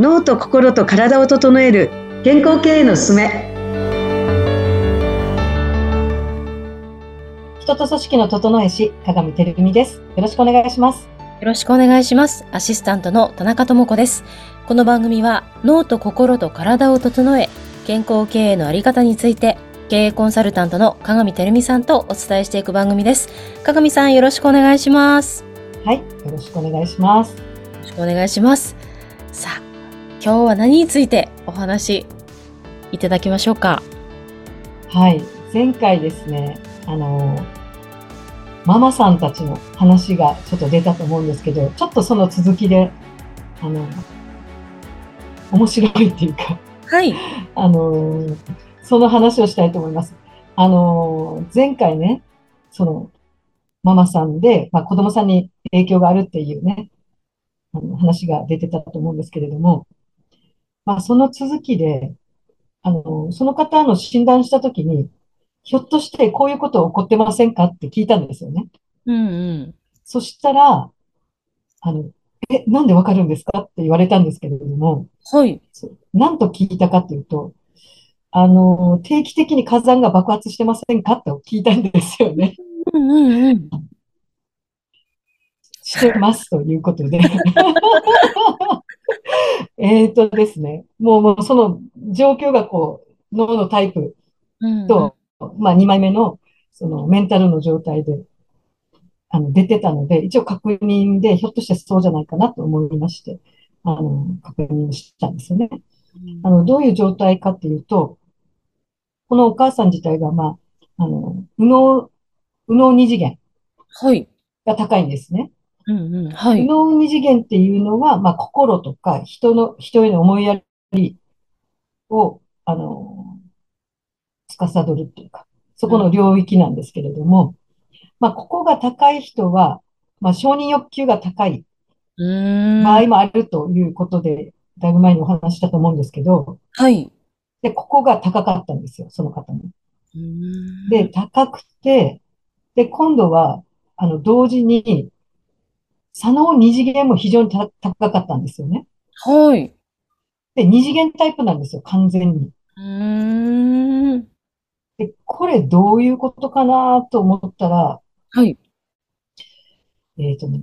脳と心と体を整える健康経営のすすめ。人と組織の整え師鏡照美です。よろしくお願いします。よろしくお願いします。アシスタントの田中智子です。この番組は脳と心と体を整え健康経営のあり方について経営コンサルタントの鏡照美さんとお伝えしていく番組です。鏡さんよろしくお願いします。はいよろしくお願いします。よろしくお願いします。さあ今日は何についてお話いただきましょうか？はい。前回ですねあのママさんたちの話がちょっと出たと思うんですけどちょっとその続きであの面白いっていうかはい。あのその話をしたいと思います。あの前回ねそのママさんで、まあ、子供さんに影響があるっていうねあの話が出てたと思うんですけれどもまあ、その続きで、あの、その方の診断したときに、ひょっとしてこういうこと起こってませんかって聞いたんですよね。うんうん。そしたら、あの、え、なんでわかるんですかって言われたんですけれども、はい。なんと聞いたかっていうと、あの、定期的に火山が爆発してませんかって聞いたんですよね。うんうんうん。してますということで えっとですね、もうもうその状況がこう、脳のタイプと、うんうん、まあ2枚目のそのメンタルの状態で、あの、出てたので、一応確認で、ひょっとしてそうじゃないかなと思いまして、あの、確認したんですよね。あの、どういう状態かっていうと、このお母さん自体が、まあ、あの、右脳、右脳二次元。はい。が高いんですね。うんうん、はい。右脳二次元っていうのは、まあ、心とか人の、人への思いやりを、あの、司るっていうか、そこの領域なんですけれども、うん、まあ、ここが高い人は、まあ、承認欲求が高い場合もあるということで、だいぶ前にお話したと思うんですけど、はい。で、ここが高かったんですよ、その方も。で、高くて、で、今度は、あの、同時に、左脳二次元も非常に高かったんですよね。はい。で、二次元タイプなんですよ、完全に。うん。で、これどういうことかなと思ったら、はい。えっ、とね、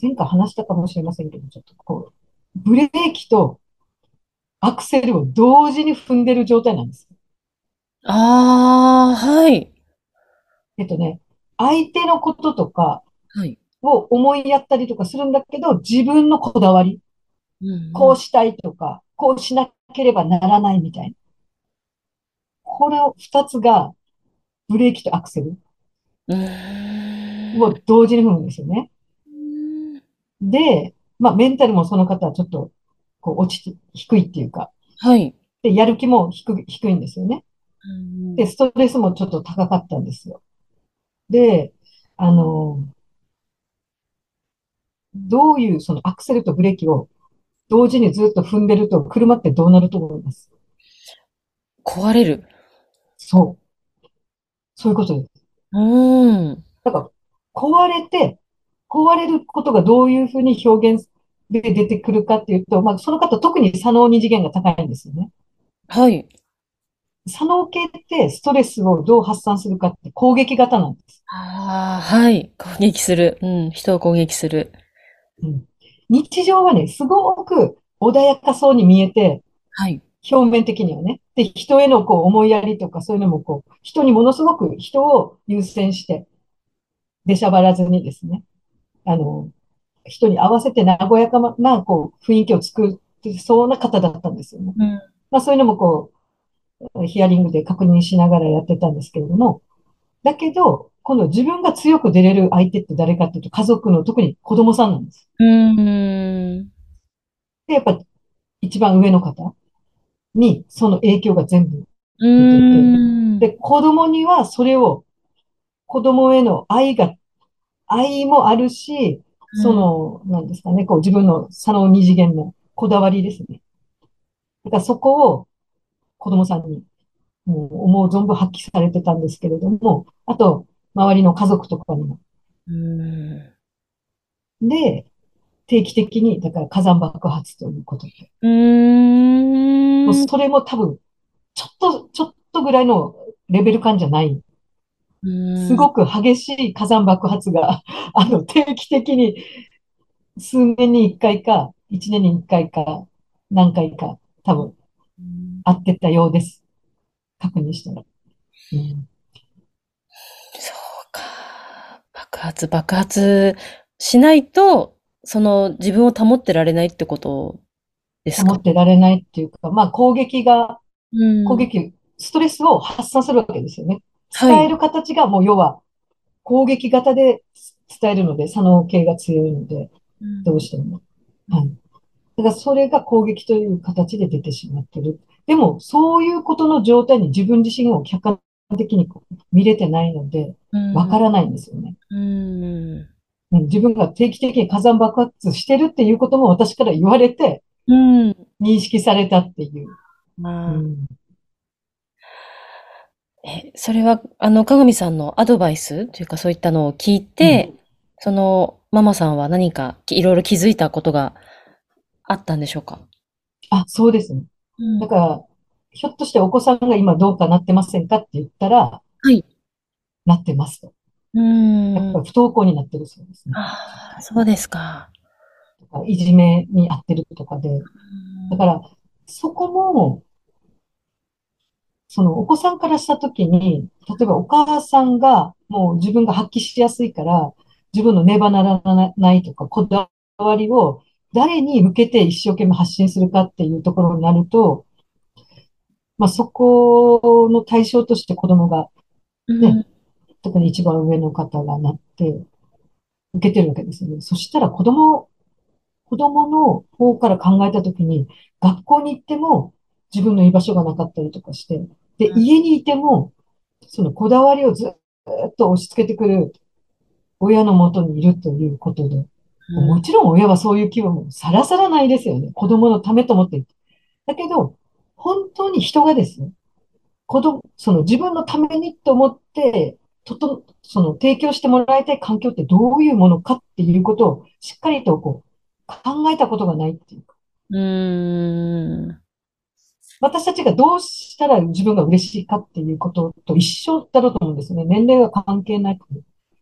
前回話したかもしれませんけど、ちょっとこう、ブレーキとアクセルを同時に踏んでる状態なんです。ああ、はい。えっとね、相手のこととか、はい。を思いやったりとかするんだけど、自分のこだわり、こうしたいとか、こうしなければならないみたいな。これを二つが、ブレーキとアクセルを同時に踏むんですよね。で、まあ、メンタルもその方はちょっと、こう、落ちて、低いっていうか、はい。で、やる気も低低いんですよね。で、ストレスもちょっと高かったんですよ。で、あの、どういうそのアクセルとブレーキを同時にずっと踏んでると車ってどうなると思います？壊れる。そう。そういうことです。うん。だから、壊れて、壊れることがどういうふうに表現で出てくるかっていうと、まあ、その方特に左脳二次元が高いんですよね。はい。左脳系ってストレスをどう発散するかって攻撃型なんです。ああ、はい。攻撃する。うん。人を攻撃する。うん、日常はね、すごく穏やかそうに見えて、はい。表面的にはね。で、人へのこう思いやりとかそういうのもこう、人にものすごく人を優先して、出しゃばらずにですね、あの、人に合わせて和やかなこう雰囲気を作ってそうな方だったんですよね。うん、まあそういうのもこう、ヒアリングで確認しながらやってたんですけれども、だけど、今度自分が強く出れる相手って誰かっていうと、家族の特に子供さんなんです。うん。で、やっぱ一番上の方にその影響が全部出てて、で、子供にはそれを、子供への愛が、愛もあるし、その、なんですかね、こう自分の左脳二次元のこだわりですね。だからそこを子供さんにもう思う存分発揮されてたんですけれども、あと、周りの家族とかにも。うんで、定期的に、だから火山爆発ということで。もうそれも多分、ちょっと、ちょっとぐらいのレベル感じゃない。すごく激しい火山爆発が、あの、定期的に数年に一回か、一年に一回か、何回か、多分、あってたようです。確認したら。うん、そうか。爆発、爆発しないと、その自分を保ってられないってことですか？保ってられないっていうか、まあ攻撃が、うん、攻撃、ストレスを発散するわけですよね。伝える形がもう要は攻撃型で伝えるので、左脳系が強いので、どうしても。はい。だからそれが攻撃という形で出てしまってる。でも、そういうことの状態に自分自身を客観的に見れてないので、わからないんですよね。うん。自分が定期的に火山爆発してるっていうことも私から言われて、認識されたっていう。うん。え、それは、あの、かがみさんのアドバイスというかそういったのを聞いて、うん、その、ママさんは何かいろいろ気づいたことがあったんでしょうか？あ、そうですね。うん、だから、ひょっとしてお子さんが今どうかなってませんかって言ったら、はい。なってますと。うん。やっぱり不登校になってるそうですね。ああ、そうですか。とか、いじめにあってるとかで。だから、そこも、そのお子さんからしたときに、例えばお母さんがもう自分が発揮しやすいから、自分のねばならないとか、こだわりを誰に向けて一生懸命発信するかっていうところになると、まあそこの対象として子供がね、うん、特に一番上の方がなって受けてるわけですよね。そしたら子供、子供の方から考えたときに、学校に行っても自分の居場所がなかったりとかして、で、家にいても、そのこだわりをずっと押し付けてくる親のもとにいるということで、もちろん親はそういう気分もさらさらないですよね。子供のためと思っていて。だけど、本当に人がですね、子供、その自分のためにと思って、とと、その提供してもらいたい環境ってどういうものかっていうことをしっかりとこう考えたことがないっていうか。うーん。私たちがどうしたら自分が嬉しいかっていうことと一緒だろうと思うんですね。年齢が関係なく。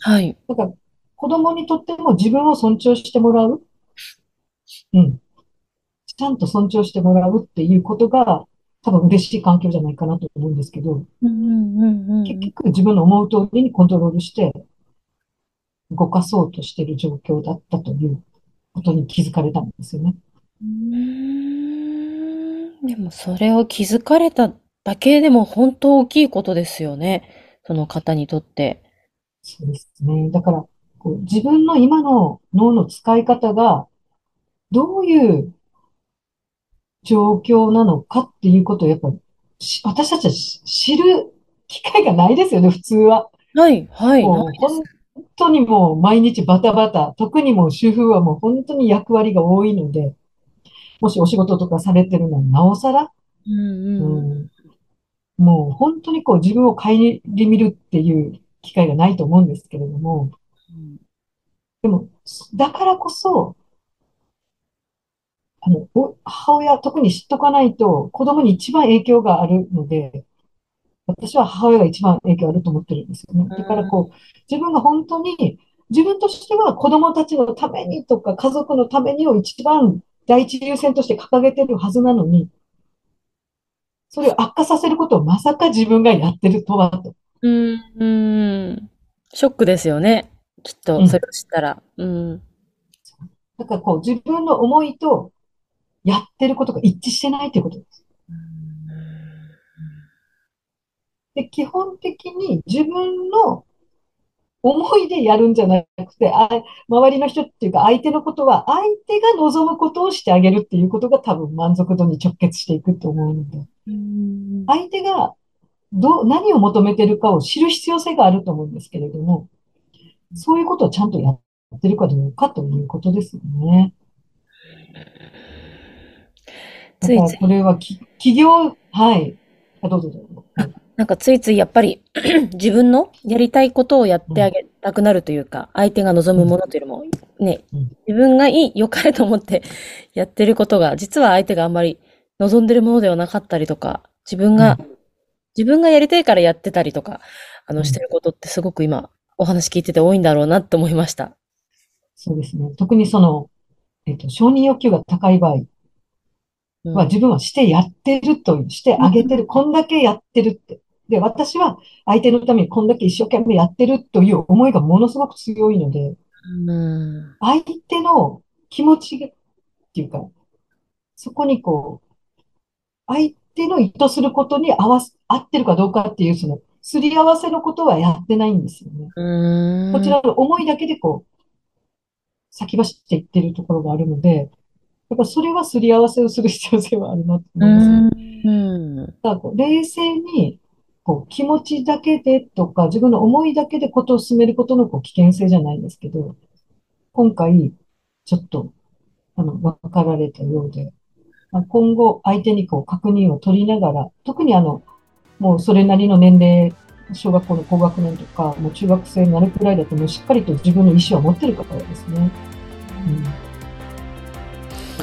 はい。だから、子供にとっても自分を尊重してもらう。うん。ちゃんと尊重してもらうっていうことが、多分嬉しい環境じゃないかなと思うんですけど、結局自分の思う通りにコントロールして動かそうとしている状況だったということに気づかれたんですよね。でもそれを気づかれただけでも本当大きいことですよね。その方にとって。そうですね。だから、こう自分の今の脳の使い方がどういう状況なのかっていうことをやっぱ私たちは知る機会がないですよね、普通は。はい、はい。もう本当にもう毎日バタバタ、特にもう主婦はもう本当に役割が多いので、もしお仕事とかされてるのはなおさら、うんうんうん、もう本当にこう自分を顧みるっていう機会がないと思うんですけれども、うん、でも、だからこそ、あの、母親、特に知っとかないと子供に一番影響があるので、私は母親が一番影響あると思ってるんですよね。だからこう、自分が本当に、自分としては子供たちのためにとか家族のためにを一番第一優先として掲げてるはずなのに、それを悪化させることをまさか自分がやってるとはと。うん、うん。ショックですよね。きっと、それを知ったら。うん。だからこう、自分の思いとやってることが一致してないということです。で、基本的に自分の思いでやるんじゃなくて、あ周りの人っていうか相手のことは相手が望むことをしてあげるっていうことが多分満足度に直結していくと思うので、相手がどう、何を求めてるかを知る必要性があると思うんですけれども、そういうことをちゃんとやってるかどうかということですよね。だからこれは企業、はい。あどうぞどうぞ。なんかついついやっぱり 自分のやりたいことをやってあげたくなるというか、相手が望むものというよりも、ね、自分がいい、良かれと思って やってることが、実は相手があんまり望んでるものではなかったりとか、自分が、自分がやりたいからやってたりとか、あの、してることってすごく今、お話聞いてて多いんだろうなって思いました。そうですね。特にその、えっ、と、承認欲求が高い場合は、自分はしてやってるという、してあげてる、こんだけやってるって。で、私は相手のためにこんだけ一生懸命やってるという思いがものすごく強いので、相手の気持ちっていうか、そこにこう、相手の意図することに合わす、合ってるかどうかっていう、その、すり合わせのことはやってないんですよね。こちらの思いだけでこう、先走っていってるところがあるので、やっぱそれはすり合わせをする必要性はあるなと思います、ね。だからこう冷静にこう気持ちだけでとか自分の思いだけでことを進めることのこう危険性じゃないんですけど、今回ちょっとあの分かられたようで、まあ、今後相手にこう確認を取りながら、特にあの、もうそれなりの年齢、小学校の高学年とか、もう中学生になるくらいだと、もうしっかりと自分の意思を持ってる方ですね。うん、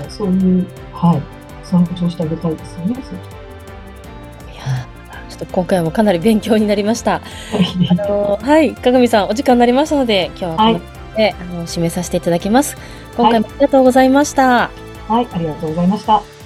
そういう、はい、尊重してあげたいですよね。ちょっと今回もかなり勉強になりました。あのはい、かぐみさんお時間になりましたので、今日はこので、はい、あの締めさせていただきます。今回もありがとうございました。はい、はい、ありがとうございました。